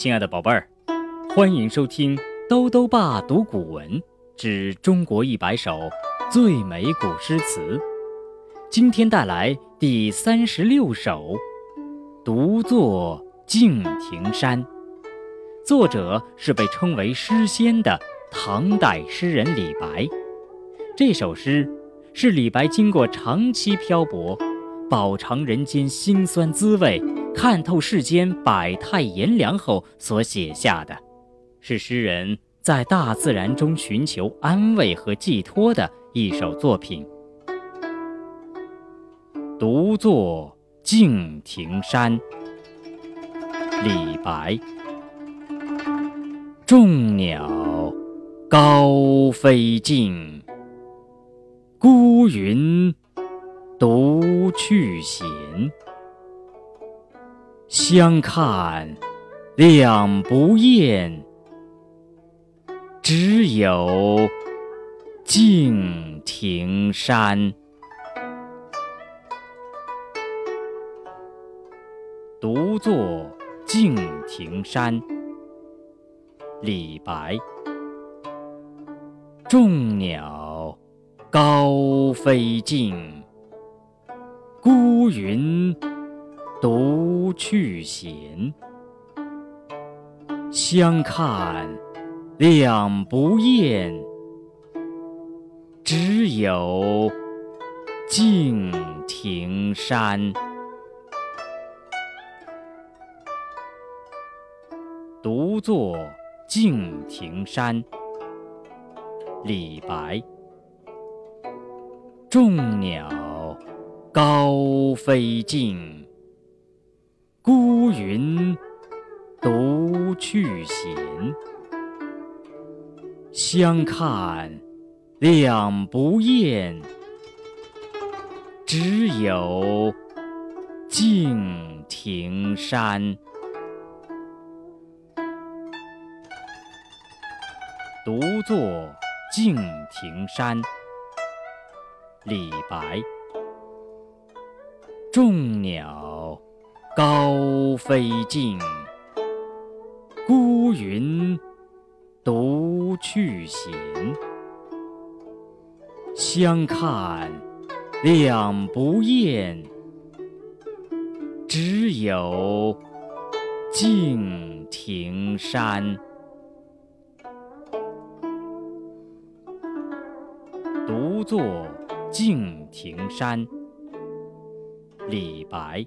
亲爱的宝贝儿，欢迎收听兜兜爸读古文之中国一百首最美古诗词。今天带来第三十六首《独坐敬亭山》，作者是被称为诗仙的唐代诗人李白。这首诗是李白经过长期漂泊，饱尝人间辛酸滋味。看透世间百态炎凉后所写下的，是诗人在大自然中寻求安慰和寄托的一首作品。独坐敬亭山，李白。众鸟高飞尽，孤云独去闲。相看两不厌，只有敬亭山。独坐敬亭山，李白。众鸟高飞尽，孤云。独去闲，相看两不厌，只有敬亭山。独坐敬亭山，李白。众鸟高飞尽。孤云独去闲，相看两不厌，只有敬亭山。独坐敬亭山，李白。众鸟。高飞尽，孤云独去闲。相看两不厌，只有敬亭山。独坐敬亭山，李白。